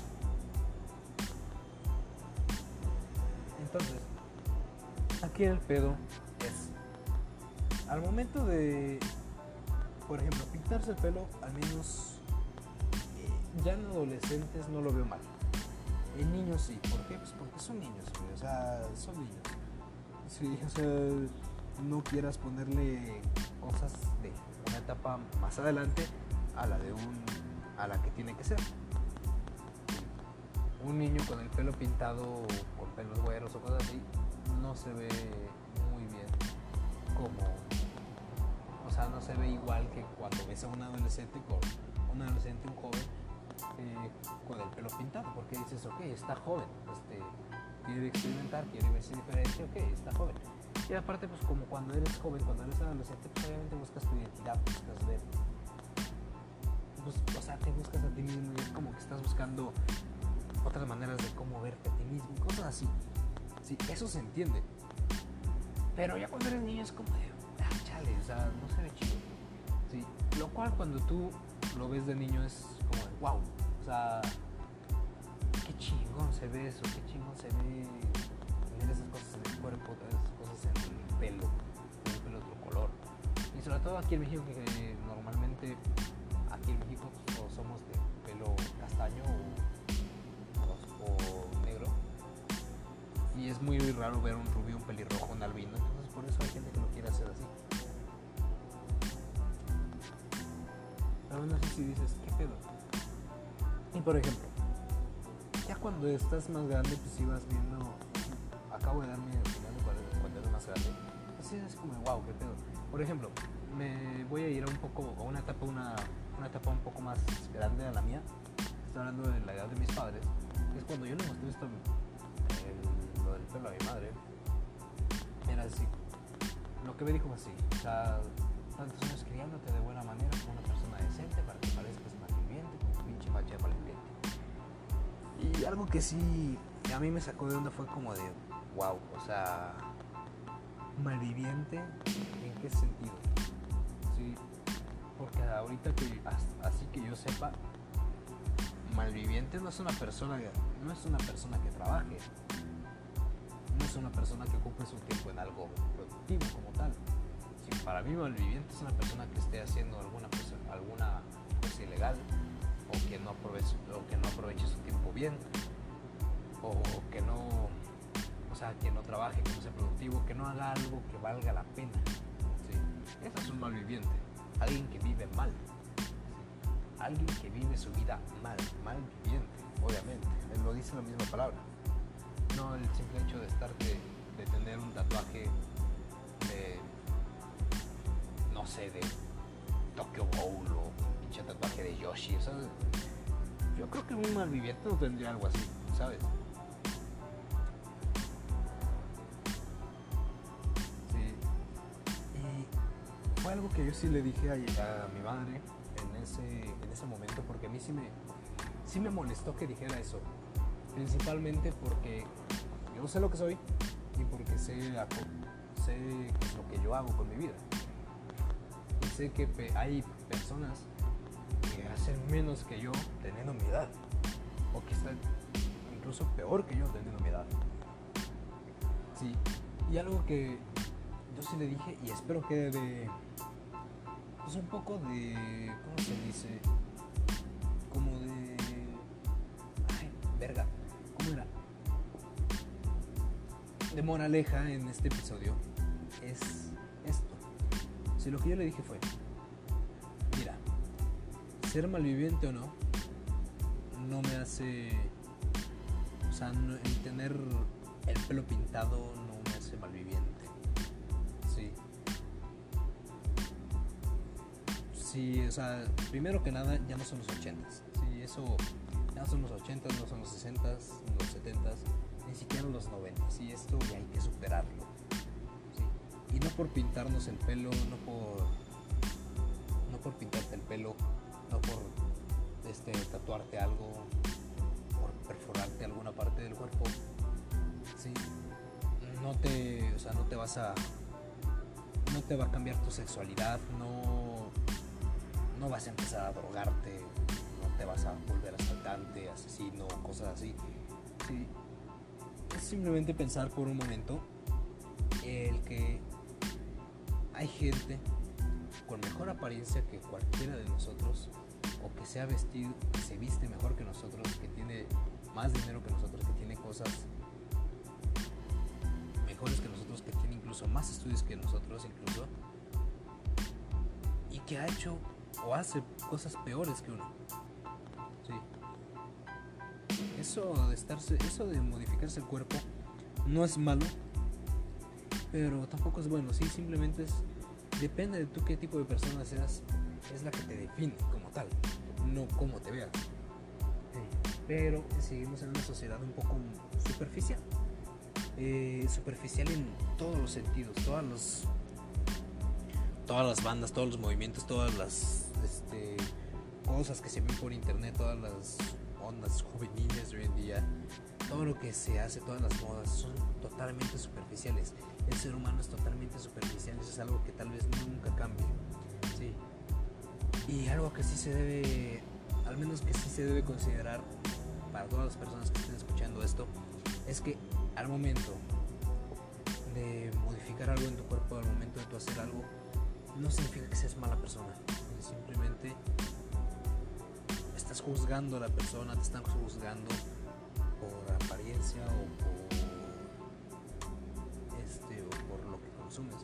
Entonces, aquí el pedo es, al momento de, por ejemplo, pintarse el pelo, al menos eh, ya en adolescentes no lo veo mal. En niños sí, ¿por qué? Pues porque son niños, o sea, son niños. Sí, o sea, no quieras ponerle cosas de una etapa más adelante a la de un a la que tiene que ser. Un niño con el pelo pintado con pelos güeros o cosas así no se ve muy bien. Como o sea no se ve igual que cuando ves a un adolescente con un adolescente un joven eh, con el pelo pintado porque dices ok está joven este quiere experimentar quiere verse diferente ok está joven. Y aparte pues como cuando eres joven cuando eres adolescente pues obviamente buscas tu identidad buscas ver pues, o sea te buscas a ti mismo y es como que estás buscando otras maneras de cómo verte a ti mismo cosas así Sí, eso se entiende. Pero ya cuando eres niño es como de, ah, chale, o sea, no se ve chido. Sí, lo cual cuando tú lo ves de niño es como de, wow, o sea, qué chingón se ve eso, qué chingón se ve ver esas cosas en el cuerpo, esas cosas en el pelo, en el pelo de otro color. Y sobre todo aquí en México, que normalmente aquí en México pues, somos de pelo castaño y es muy raro ver un rubio, un pelirrojo, un albino, entonces por eso hay gente que lo quiere hacer así. Pero no sé si dices, ¿qué pedo? Y por ejemplo, ya cuando estás más grande, pues si vas viendo, acabo de darme el final cuando eres más grande, así es como, wow, qué pedo. Por ejemplo, me voy a ir a un poco, a una etapa, una, una etapa un poco más grande a la mía, estoy hablando de la edad de mis padres, es cuando yo le mostré esto madre, era así. Lo que me dijo fue así, o sea, tantos años criándote de buena manera como una persona decente para que parezcas malviviente, como pinche facha malviviente. Y algo que sí a mí me sacó de onda fue como de, wow, o sea, malviviente, ¿en qué sentido? Sí, porque ahorita que, así que yo sepa, malviviente no es una persona, no es una persona que trabaje, es una persona que ocupe su tiempo en algo productivo como tal. Para mí malviviente es una persona que esté haciendo alguna cosa, alguna cosa ilegal o que no aproveche, o que no aproveche su tiempo bien o que no, o sea, que no trabaje, que no sea productivo, que no haga algo que valga la pena. ¿sí? Eso es un malviviente, alguien que vive mal. Alguien que vive su vida mal, malviviente, obviamente. Él lo dice la misma palabra el simple hecho de estar de, tener un tatuaje de no sé de Tokyo Bowl o un pinche tatuaje de Yoshi yo creo que un malviviente no tendría algo así sabes sí. Y fue algo que yo sí le dije a, a mi madre en ese en ese momento porque a mí sí me sí me molestó que dijera eso principalmente porque yo sé lo que soy y porque sé, lo que yo hago con mi vida. Y sé que hay personas que hacen menos que yo teniendo mi edad, o que están incluso peor que yo teniendo mi edad. Sí, y algo que yo sí le dije y espero que de pues un poco de ¿cómo se dice? De moraleja en este episodio es esto. Si lo que yo le dije fue, mira, ser malviviente o no, no me hace, o sea, el tener el pelo pintado no me hace malviviente. Sí. Sí, o sea, primero que nada ya no son los ochentas. Sí, eso ya no son los ochentas, no son los sesentas, los setentas ni siquiera en los 90 y esto hay que superarlo. Y no por pintarnos el pelo, no por, no por pintarte el pelo, no por este, tatuarte algo, por perforarte alguna parte del cuerpo, ¿sí? no, te, o sea, no te vas a, no te va a cambiar tu sexualidad, no, no vas a empezar a drogarte, no te vas a volver asaltante, asesino, cosas así. ¿sí? Simplemente pensar por un momento el que hay gente con mejor apariencia que cualquiera de nosotros, o que se ha vestido, que se viste mejor que nosotros, que tiene más dinero que nosotros, que tiene cosas mejores que nosotros, que tiene incluso más estudios que nosotros incluso, y que ha hecho o hace cosas peores que uno. Sí. Eso de estarse, eso de modificarse el cuerpo no es malo, pero tampoco es bueno, sí, simplemente es depende de tú qué tipo de persona seas, es la que te define como tal, no cómo te veas. Pero seguimos en una sociedad un poco superficial. Eh, superficial en todos los sentidos, todas los todas las bandas, todos los movimientos, todas las este, cosas que se ven por internet, todas las ondas juveniles de hoy en día, todo lo que se hace, todas las modas son totalmente superficiales. El ser humano es totalmente superficial, eso es algo que tal vez nunca cambie. Sí. Y algo que sí se debe, al menos que sí se debe considerar para todas las personas que estén escuchando esto, es que al momento de modificar algo en tu cuerpo, al momento de tu hacer algo, no significa que seas mala persona. Simplemente estás juzgando a la persona, te están juzgando por apariencia o por este o por lo que consumes.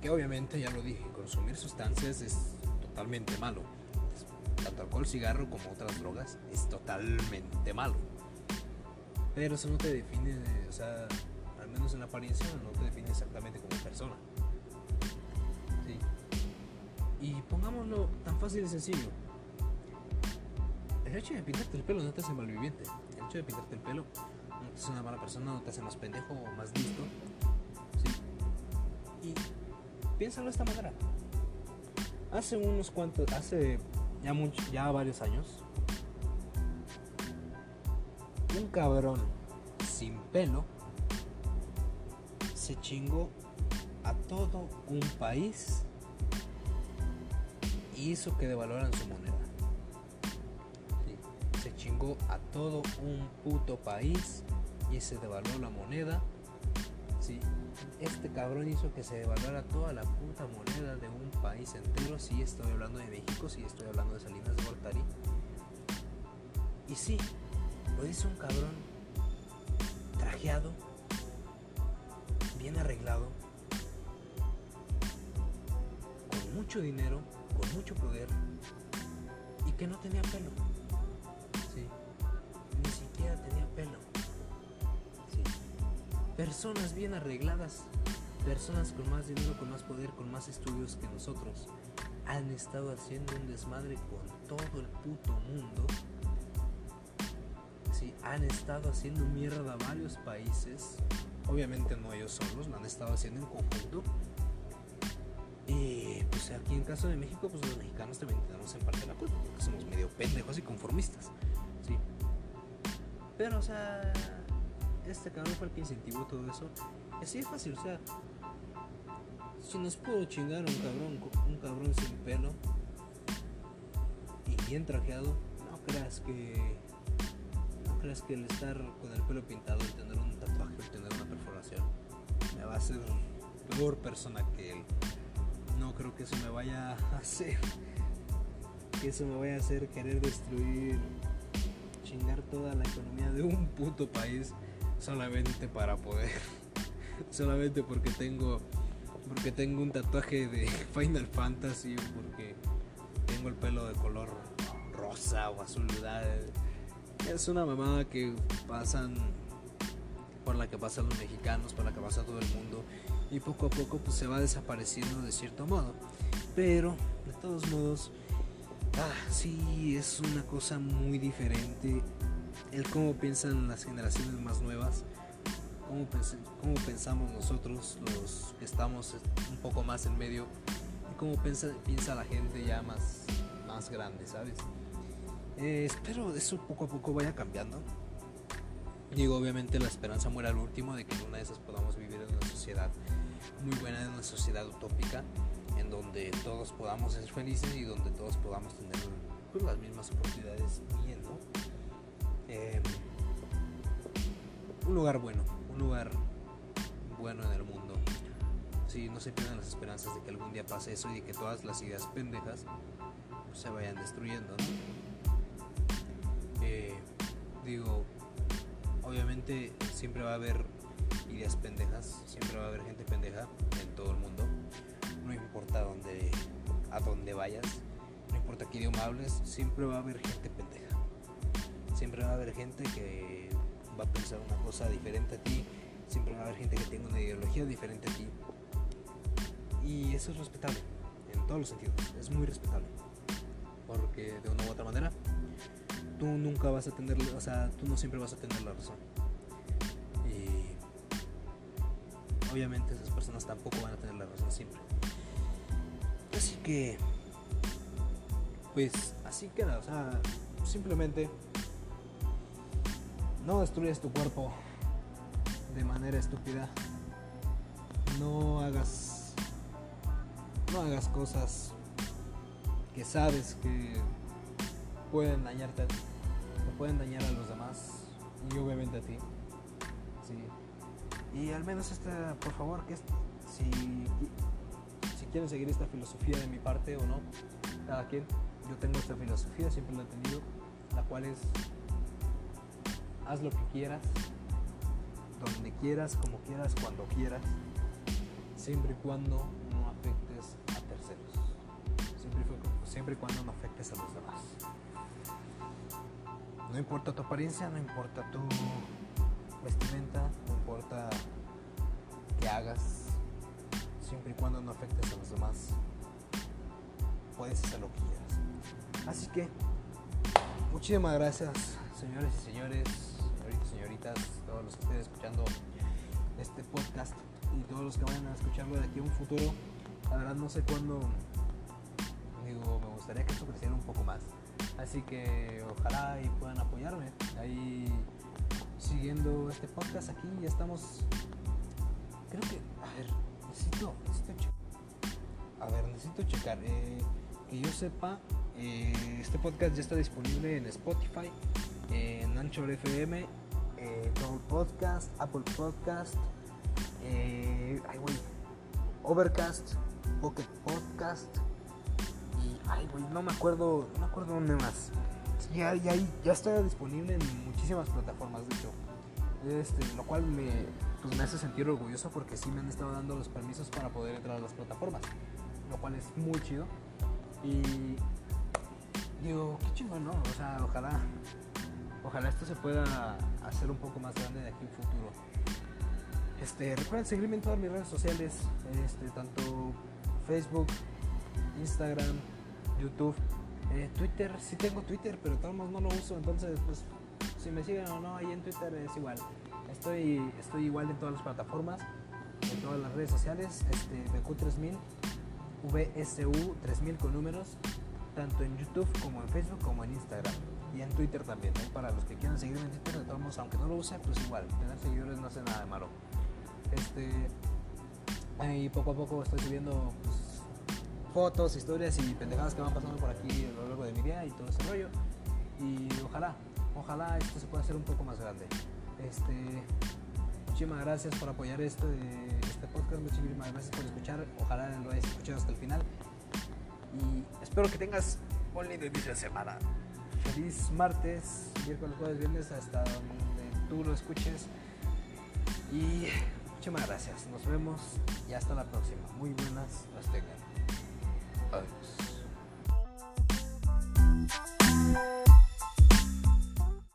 Que obviamente ya lo dije, consumir sustancias es totalmente malo. Tanto alcohol, cigarro como otras drogas es totalmente malo. Pero eso no te define, o sea, al menos en la apariencia no te define exactamente como persona. Y pongámoslo tan fácil y sencillo. El hecho de pintarte el pelo no te hace malviviente. El hecho de pintarte el pelo no te hace una mala persona, no te hace más pendejo o más listo. Y piénsalo de esta manera. Hace unos cuantos, hace ya, mucho, ya varios años, un cabrón sin pelo se chingó a todo un país hizo que devaluaran su moneda. A todo un puto país y se devaluó la moneda. Sí. Este cabrón hizo que se devaluara toda la puta moneda de un país entero. Si estoy hablando de México, si estoy hablando de Salinas de Gortari. Y sí, lo hizo un cabrón trajeado, bien arreglado, con mucho dinero con mucho poder y que no tenía pelo. Personas bien arregladas, personas con más dinero, con más poder, con más estudios que nosotros, han estado haciendo un desmadre con todo el puto mundo. Sí, han estado haciendo mierda a varios países. Obviamente no ellos solos, lo han estado haciendo en conjunto y pues aquí en caso de México, pues los mexicanos también tenemos en parte la culpa, porque somos medio pendejos y conformistas. Sí. Pero, o sea, este cabrón fue el que incentivó todo eso. Y así es fácil, o sea, si nos pudo chingar un cabrón, un cabrón sin pelo y bien trajeado, no creas que. No creas que el estar con el pelo pintado, el tener un tatuaje, el tener una perforación, me va a hacer peor persona que él no creo que eso me vaya a hacer, que eso me vaya a hacer querer destruir, chingar toda la economía de un puto país solamente para poder, solamente porque tengo, porque tengo un tatuaje de Final Fantasy porque tengo el pelo de color rosa o azul. Es una mamada que pasan por la que pasan los mexicanos, por la que pasa todo el mundo y poco a poco pues se va desapareciendo de cierto modo. Pero de todos modos, ah, sí es una cosa muy diferente el cómo piensan las generaciones más nuevas, cómo, pensamos nosotros los que estamos un poco más en medio y cómo piensa, piensa la gente ya más, más grande, ¿sabes? Eh, espero eso poco a poco vaya cambiando. Digo, obviamente la esperanza muere al último de que en una de esas podamos vivir en una sociedad muy buena, en una sociedad utópica en donde todos podamos ser felices y donde todos podamos tener pues, las mismas oportunidades bien, ¿no? Em, un lugar bueno, un lugar bueno en el mundo. sí, no se pierdan las esperanzas de que algún día pase eso y de que todas las ideas pendejas se vayan destruyendo, eh, digo, obviamente siempre va a haber ideas pendejas, siempre va a haber gente pendeja en todo el mundo, no importa dónde, a dónde vayas, no importa qué idioma hables, siempre va a haber gente pendeja, siempre va a haber gente que va a pensar una cosa diferente a ti, siempre va a haber gente que tenga una ideología diferente a ti, y eso es respetable, en todos los sentidos, es muy respetable, porque de una u otra manera, tú nunca vas a tener, o sea, tú no siempre vas a tener la razón. Y obviamente esas personas tampoco van a tener la razón siempre. Así que, pues así queda, o sea, simplemente no destruyes tu cuerpo de manera estúpida. No hagas no hagas cosas que sabes que pueden dañarte, que pueden dañar a los demás y obviamente a ti. Sí. Y al menos esta, por favor, que si, si quieren seguir esta filosofía de mi parte o no, cada quien, yo tengo esta filosofía, siempre la he tenido, la cual es haz lo que quieras, donde quieras, como quieras, cuando quieras, siempre y cuando no afectes a terceros, siempre, y cuando no afectes a los demás. No importa tu apariencia, no importa tu vestimenta, no importa qué hagas, siempre y cuando no afectes a los demás, puedes hacer lo que quieras. Así que, muchísimas gracias, señores y señores, todos los que estén escuchando este podcast y todos los que vayan a escucharlo de aquí a un futuro. La verdad no sé cuándo, digo, me gustaría que esto creciera un poco más. Así que ojalá y puedan apoyarme ahí siguiendo este podcast aquí. Ya estamos. Creo que. A ver, necesito, necesito checar. A ver, necesito checar. Eh, que yo sepa, eh, este podcast ya está disponible en Spotify, en Anchor FM, eh, Podcast, Apple Podcast, eh, ay, Overcast, Pocket Podcast Ay, güey, no me acuerdo, no me acuerdo dónde más. Ya, ya, ya está disponible en muchísimas plataformas, de hecho. Este, lo cual me, pues me hace sentir orgulloso porque sí me han estado dando los permisos para poder entrar a las plataformas. Lo cual es muy chido. Y digo, qué chingón, ¿no? O sea, ojalá, ojalá esto se pueda hacer un poco más grande de aquí en futuro. Este, recuerden seguirme en todas mis redes sociales, este, tanto Facebook, Instagram, YouTube, eh, Twitter, sí tengo Twitter, pero todos no lo uso, entonces pues si me siguen o no ahí en Twitter es igual. Estoy, estoy igual en todas las plataformas, en todas las redes sociales, este, BQ3000, VSU3000 con números, tanto en YouTube como en Facebook como en Instagram y en Twitter también. Para los que quieran seguirme en Twitter, de todos modos, aunque no lo use, pues igual, tener seguidores no hace nada de malo. Este, ahí poco a poco estoy subiendo pues, fotos, historias y pendejadas que van pasando por aquí a lo largo de mi día y todo ese rollo. Y ojalá, ojalá esto se pueda hacer un poco más grande. Este, muchísimas gracias por apoyar este, este podcast, muchísimas gracias por escuchar. Ojalá lo hayas escuchado hasta el final. Y espero que tengas un lindo inicio de semana feliz martes, miércoles, jueves, viernes, hasta donde tú lo escuches. Y muchísimas gracias. Nos vemos y hasta la próxima. Muy buenas las tengan. Adiós.